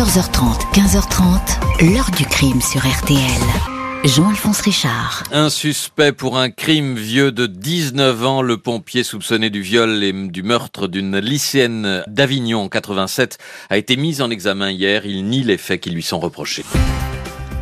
14h30, 15h30, l'heure du crime sur RTL. Jean-Alphonse Richard. Un suspect pour un crime vieux de 19 ans, le pompier soupçonné du viol et du meurtre d'une lycéenne d'Avignon en 87 a été mis en examen hier. Il nie les faits qui lui sont reprochés.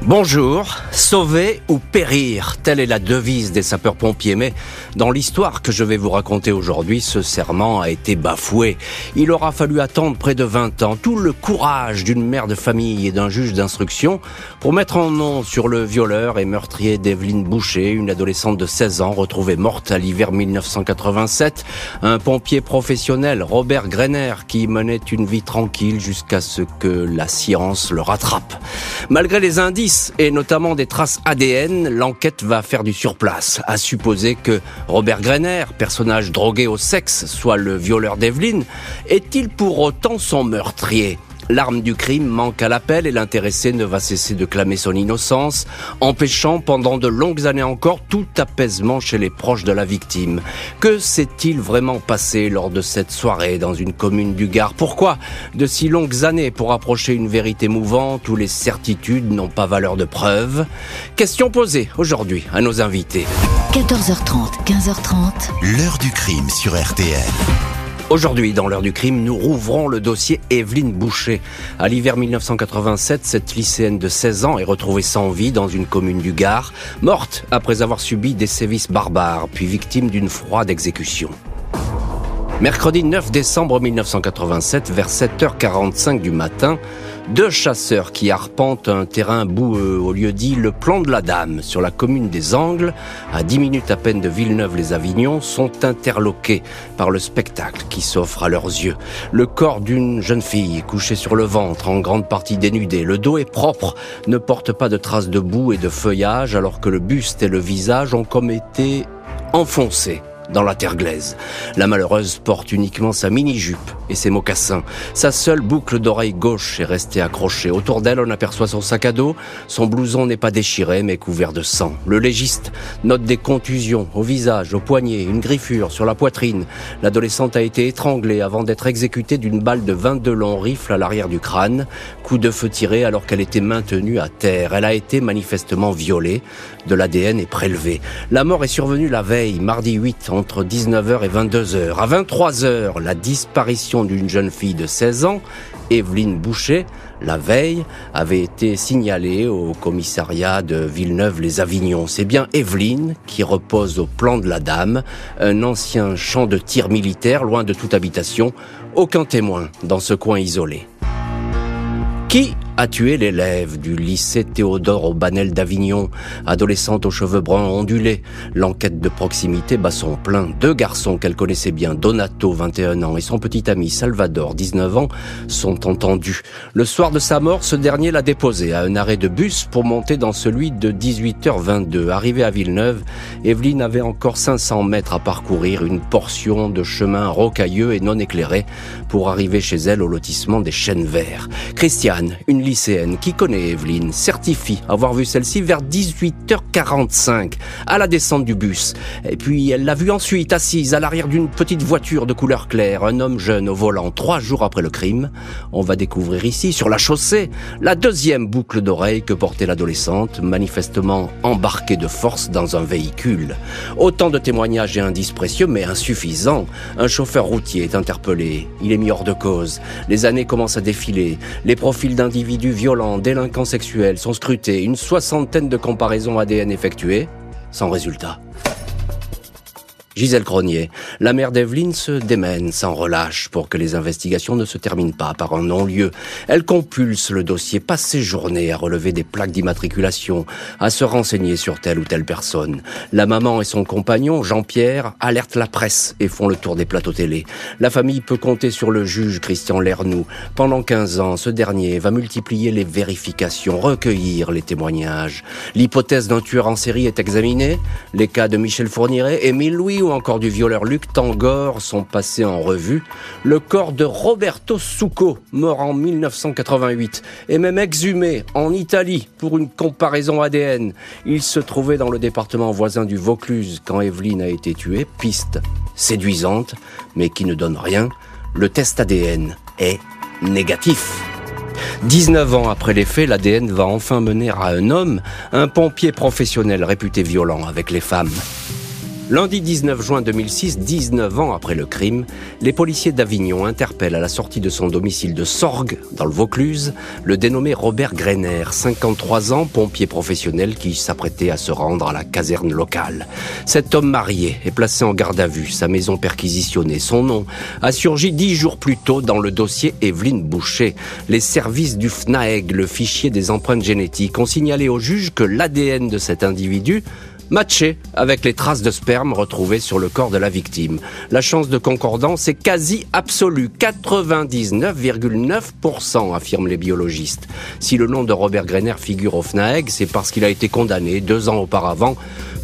Bonjour, sauver ou périr, telle est la devise des sapeurs-pompiers. Mais dans l'histoire que je vais vous raconter aujourd'hui, ce serment a été bafoué. Il aura fallu attendre près de 20 ans tout le courage d'une mère de famille et d'un juge d'instruction pour mettre en nom sur le violeur et meurtrier d'Evelyne Boucher, une adolescente de 16 ans retrouvée morte à l'hiver 1987. Un pompier professionnel, Robert Greiner, qui menait une vie tranquille jusqu'à ce que la science le rattrape. Malgré les indices et notamment des traces ADN, l'enquête va faire du surplace. À supposer que Robert Greiner, personnage drogué au sexe, soit le violeur d'Evelyne, est-il pour autant son meurtrier? L'arme du crime manque à l'appel et l'intéressé ne va cesser de clamer son innocence, empêchant pendant de longues années encore tout apaisement chez les proches de la victime. Que s'est-il vraiment passé lors de cette soirée dans une commune du Gard? Pourquoi de si longues années pour approcher une vérité mouvante où les certitudes n'ont pas valeur de preuve? Question posée aujourd'hui à nos invités. 14h30, 15h30. L'heure du crime sur RTL. Aujourd'hui, dans l'heure du crime, nous rouvrons le dossier Evelyne Boucher. À l'hiver 1987, cette lycéenne de 16 ans est retrouvée sans vie dans une commune du Gard, morte après avoir subi des sévices barbares, puis victime d'une froide exécution. Mercredi 9 décembre 1987, vers 7h45 du matin, deux chasseurs qui arpentent un terrain boueux au lieu dit le plan de la Dame sur la commune des Angles, à 10 minutes à peine de Villeneuve-les-Avignon, sont interloqués par le spectacle qui s'offre à leurs yeux. Le corps d'une jeune fille couchée sur le ventre, en grande partie dénudée. Le dos est propre, ne porte pas de traces de boue et de feuillage alors que le buste et le visage ont comme été enfoncés dans la terre glaise. La malheureuse porte uniquement sa mini-jupe et ses mocassins. Sa seule boucle d'oreille gauche est restée accrochée. Autour d'elle, on aperçoit son sac à dos. Son blouson n'est pas déchiré, mais couvert de sang. Le légiste note des contusions au visage, au poignet, une griffure sur la poitrine. L'adolescente a été étranglée avant d'être exécutée d'une balle de 22 longs rifles à l'arrière du crâne. Coup de feu tiré alors qu'elle était maintenue à terre. Elle a été manifestement violée. De l'ADN est prélevé. La mort est survenue la veille, mardi 8, entre 19h et 22h. À 23h, la disparition d'une jeune fille de 16 ans, Evelyne Boucher, la veille, avait été signalée au commissariat de Villeneuve-les-Avignon. C'est bien Evelyne qui repose au plan de la Dame, un ancien champ de tir militaire loin de toute habitation. Aucun témoin dans ce coin isolé. Qui a tué l'élève du lycée Théodore au Banel d'Avignon, adolescente aux cheveux bruns ondulés. L'enquête de proximité bat son plein. Deux garçons qu'elle connaissait bien, Donato, 21 ans, et son petit ami Salvador, 19 ans, sont entendus. Le soir de sa mort, ce dernier l'a déposé à un arrêt de bus pour monter dans celui de 18h22. Arrivé à Villeneuve, Evelyne avait encore 500 mètres à parcourir, une portion de chemin rocailleux et non éclairé pour arriver chez elle au lotissement des Chênes Verts. Lycéenne qui connaît Evelyne certifie avoir vu celle-ci vers 18h45 à la descente du bus. Et puis elle l'a vue ensuite assise à l'arrière d'une petite voiture de couleur claire, un homme jeune au volant trois jours après le crime. On va découvrir ici, sur la chaussée, la deuxième boucle d'oreille que portait l'adolescente, manifestement embarquée de force dans un véhicule. Autant de témoignages et indices précieux, mais insuffisants. Un chauffeur routier est interpellé. Il est mis hors de cause. Les années commencent à défiler. Les profils d'individus du violents, délinquants sexuels sont scrutés, une soixantaine de comparaisons ADN effectuées, sans résultat. Gisèle Cronier, la mère d'Evelyne se démène sans relâche pour que les investigations ne se terminent pas par un non-lieu. Elle compulse le dossier, passe ses journées à relever des plaques d'immatriculation, à se renseigner sur telle ou telle personne. La maman et son compagnon, Jean-Pierre, alertent la presse et font le tour des plateaux télé. La famille peut compter sur le juge Christian Lernoux. Pendant 15 ans, ce dernier va multiplier les vérifications, recueillir les témoignages. L'hypothèse d'un tueur en série est examinée. Les cas de Michel Fourniret, Émile Louis encore du violeur Luc Tangor sont passés en revue. Le corps de Roberto Succo, mort en 1988, est même exhumé en Italie pour une comparaison ADN. Il se trouvait dans le département voisin du Vaucluse quand Evelyne a été tuée. Piste séduisante, mais qui ne donne rien. Le test ADN est négatif. 19 ans après les faits, l'ADN va enfin mener à un homme, un pompier professionnel réputé violent avec les femmes. Lundi 19 juin 2006, 19 ans après le crime, les policiers d'Avignon interpellent à la sortie de son domicile de Sorgue, dans le Vaucluse, le dénommé Robert Greiner, 53 ans, pompier professionnel qui s'apprêtait à se rendre à la caserne locale. Cet homme marié est placé en garde à vue, sa maison perquisitionnée. Son nom a surgi dix jours plus tôt dans le dossier Evelyne Boucher. Les services du FNAEG, le fichier des empreintes génétiques, ont signalé au juge que l'ADN de cet individu matché avec les traces de sperme retrouvées sur le corps de la victime. La chance de concordance est quasi absolue, 99,9% affirment les biologistes. Si le nom de Robert Greiner figure au FNAEG, c'est parce qu'il a été condamné deux ans auparavant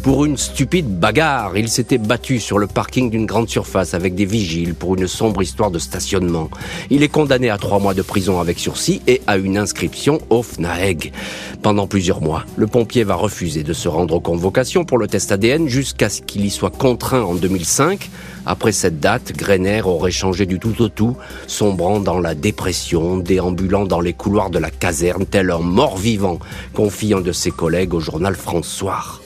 pour une stupide bagarre. Il s'était battu sur le parking d'une grande surface avec des vigiles pour une sombre histoire de stationnement. Il est condamné à trois mois de prison avec sursis et à une inscription au FNAEG. Pendant plusieurs mois, le pompier va refuser de se rendre aux convocations pour le test ADN jusqu'à ce qu'il y soit contraint en 2005. Après cette date, Greiner aurait changé du tout au tout, sombrant dans la dépression, déambulant dans les couloirs de la caserne tel un mort-vivant, confiant de ses collègues au journal François.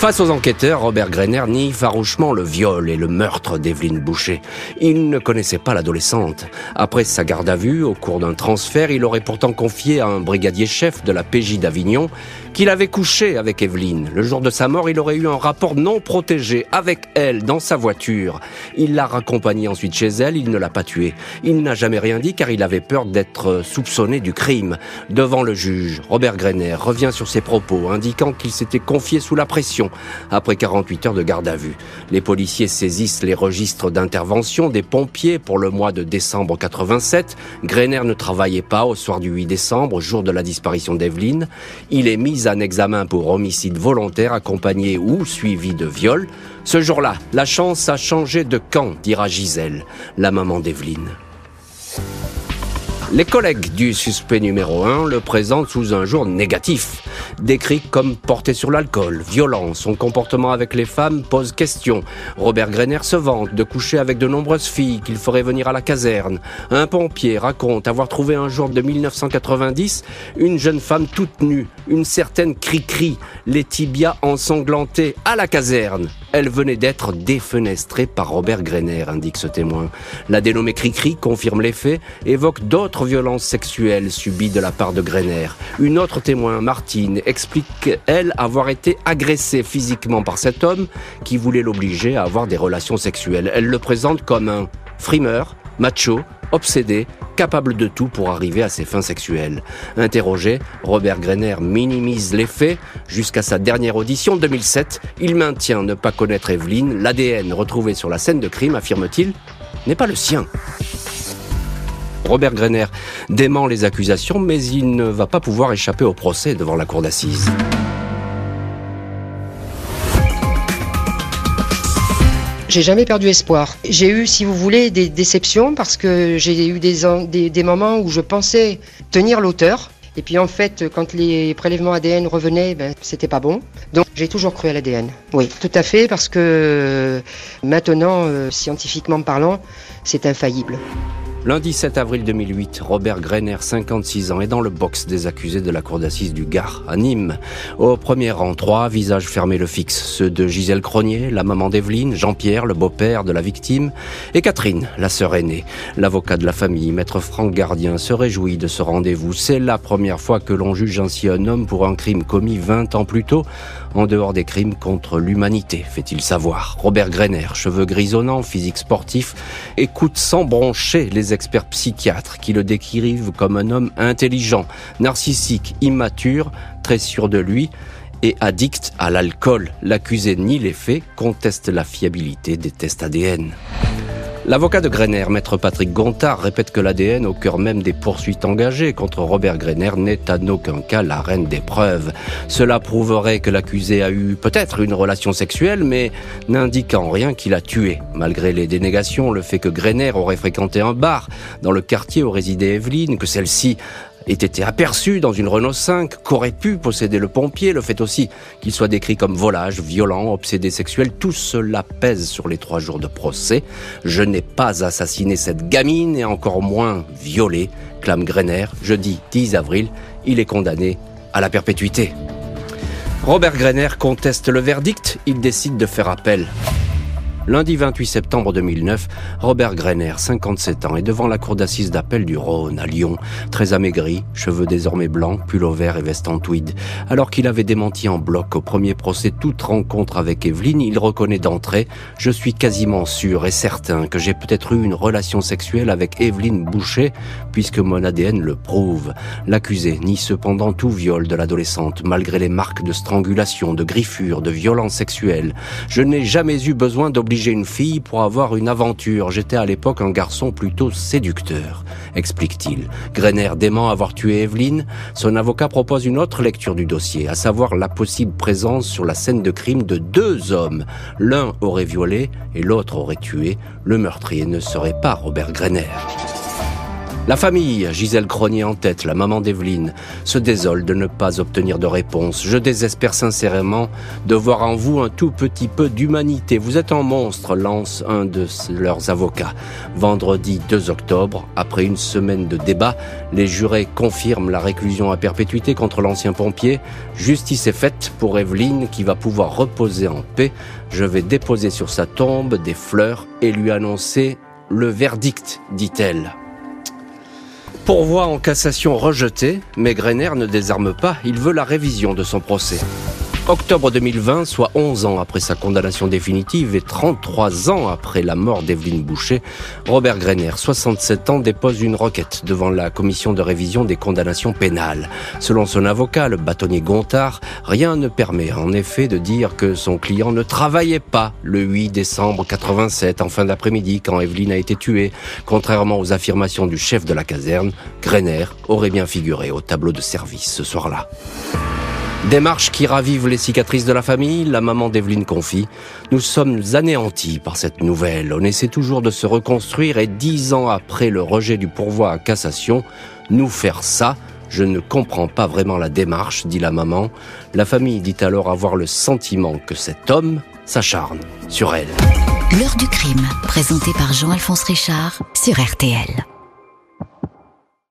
Face aux enquêteurs, Robert Greiner nie farouchement le viol et le meurtre d'Evelyne Boucher. Il ne connaissait pas l'adolescente. Après sa garde à vue, au cours d'un transfert, il aurait pourtant confié à un brigadier chef de la PJ d'Avignon qu'il avait couché avec Evelyne. Le jour de sa mort, il aurait eu un rapport non protégé avec elle dans sa voiture. Il l'a raccompagnée ensuite chez elle, il ne l'a pas tuée. Il n'a jamais rien dit car il avait peur d'être soupçonné du crime. Devant le juge, Robert Greiner revient sur ses propos, indiquant qu'il s'était confié sous la pression après 48 heures de garde à vue. Les policiers saisissent les registres d'intervention des pompiers pour le mois de décembre 87. Greiner ne travaillait pas au soir du 8 décembre, jour de la disparition d'Evelyne. Il est mis un examen pour homicide volontaire accompagné ou suivi de viol. Ce jour-là, la chance a changé de camp, dira Gisèle, la maman d'Evelyne. Les collègues du suspect numéro 1 le présentent sous un jour négatif, décrit comme porté sur l'alcool, violent. Son comportement avec les femmes pose question. Robert Greiner se vante de coucher avec de nombreuses filles qu'il ferait venir à la caserne. Un pompier raconte avoir trouvé un jour de 1990 une jeune femme toute nue, une certaine cri-cri, les tibias ensanglantés à la caserne. Elle venait d'être défenestrée par Robert Greiner, indique ce témoin. La dénommée Cricri confirme les faits, évoque d'autres violences sexuelles subies de la part de Greiner. Une autre témoin, Martine, explique, elle, avoir été agressée physiquement par cet homme qui voulait l'obliger à avoir des relations sexuelles. Elle le présente comme un frimeur, macho, obsédé, capable de tout pour arriver à ses fins sexuelles. Interrogé, Robert Greiner minimise les faits. Jusqu'à sa dernière audition 2007, il maintient ne pas connaître Evelyne. L'ADN retrouvé sur la scène de crime, affirme-t-il, n'est pas le sien. Robert Greiner dément les accusations, mais il ne va pas pouvoir échapper au procès devant la cour d'assises. J'ai jamais perdu espoir. J'ai eu, si vous voulez, des déceptions parce que j'ai eu des, des, moments où je pensais tenir l'auteur. Et puis en fait, quand les prélèvements ADN revenaient, ben, c'était pas bon. Donc j'ai toujours cru à l'ADN. Oui, tout à fait, parce que maintenant, euh, scientifiquement parlant, c'est infaillible. Lundi 7 avril 2008, Robert Greiner, 56 ans, est dans le box des accusés de la cour d'assises du Gard, à Nîmes. Au premier rang, trois visages fermés le fixe. Ceux de Gisèle Cronier, la maman d'Evelyne, Jean-Pierre, le beau-père de la victime, et Catherine, la sœur aînée. L'avocat de la famille, maître Franck Gardien, se réjouit de ce rendez-vous. C'est la première fois que l'on juge ainsi un homme pour un crime commis 20 ans plus tôt, en dehors des crimes contre l'humanité, fait-il savoir. Robert Greiner, cheveux grisonnants, physique sportif, écoute sans broncher les experts psychiatres qui le décrivent comme un homme intelligent, narcissique, immature, très sûr de lui et addict à l'alcool. L'accusé nie les faits, conteste la fiabilité des tests ADN. L'avocat de Greiner, maître Patrick Gontard, répète que l'ADN, au cœur même des poursuites engagées contre Robert Greiner, n'est en aucun cas la reine des preuves. Cela prouverait que l'accusé a eu peut-être une relation sexuelle, mais n'indique en rien qu'il a tué. Malgré les dénégations, le fait que Greiner aurait fréquenté un bar dans le quartier où résidait Evelyne, que celle-ci ait été aperçu dans une Renault 5, qu'aurait pu posséder le pompier, le fait aussi qu'il soit décrit comme volage, violent, obsédé sexuel, tout cela pèse sur les trois jours de procès. Je n'ai pas assassiné cette gamine et encore moins violé, clame Greiner. Jeudi 10 avril, il est condamné à la perpétuité. Robert Greiner conteste le verdict, il décide de faire appel. Lundi 28 septembre 2009, Robert Greiner, 57 ans, est devant la cour d'assises d'appel du Rhône, à Lyon, très amaigri, cheveux désormais blancs, pull vert et veste en tweed. Alors qu'il avait démenti en bloc au premier procès toute rencontre avec Evelyne, il reconnaît d'entrée « Je suis quasiment sûr et certain que j'ai peut-être eu une relation sexuelle avec Evelyne Boucher, puisque mon ADN le prouve. » L'accusé nie cependant tout viol de l'adolescente, malgré les marques de strangulation, de griffure, de violence sexuelle. Je n'ai jamais eu besoin d'obliger obliger une fille pour avoir une aventure. J'étais à l'époque un garçon plutôt séducteur, explique-t-il. Greiner dément avoir tué Evelyne. Son avocat propose une autre lecture du dossier, à savoir la possible présence sur la scène de crime de deux hommes. L'un aurait violé et l'autre aurait tué. Le meurtrier ne serait pas Robert Greiner. La famille, Gisèle Cronier en tête, la maman d'Evelyne, se désole de ne pas obtenir de réponse. Je désespère sincèrement de voir en vous un tout petit peu d'humanité. Vous êtes un monstre, lance un de leurs avocats. Vendredi 2 octobre, après une semaine de débat, les jurés confirment la réclusion à perpétuité contre l'ancien pompier. Justice est faite pour Evelyne qui va pouvoir reposer en paix. Je vais déposer sur sa tombe des fleurs et lui annoncer le verdict, dit-elle. Pourvoi en cassation rejeté, mais Greiner ne désarme pas, il veut la révision de son procès. Octobre 2020, soit 11 ans après sa condamnation définitive et 33 ans après la mort d'Evelyne Boucher, Robert Greiner, 67 ans, dépose une requête devant la commission de révision des condamnations pénales. Selon son avocat, le bâtonnier Gontard, rien ne permet en effet de dire que son client ne travaillait pas le 8 décembre 87 en fin d'après-midi quand Evelyne a été tuée. Contrairement aux affirmations du chef de la caserne, Greiner aurait bien figuré au tableau de service ce soir-là. Démarche qui ravive les cicatrices de la famille, la maman d'Evelyne confie. Nous sommes anéantis par cette nouvelle. On essaie toujours de se reconstruire et dix ans après le rejet du pourvoi à cassation, nous faire ça, je ne comprends pas vraiment la démarche, dit la maman. La famille dit alors avoir le sentiment que cet homme s'acharne sur elle. L'heure du crime, présenté par Jean-Alphonse Richard sur RTL.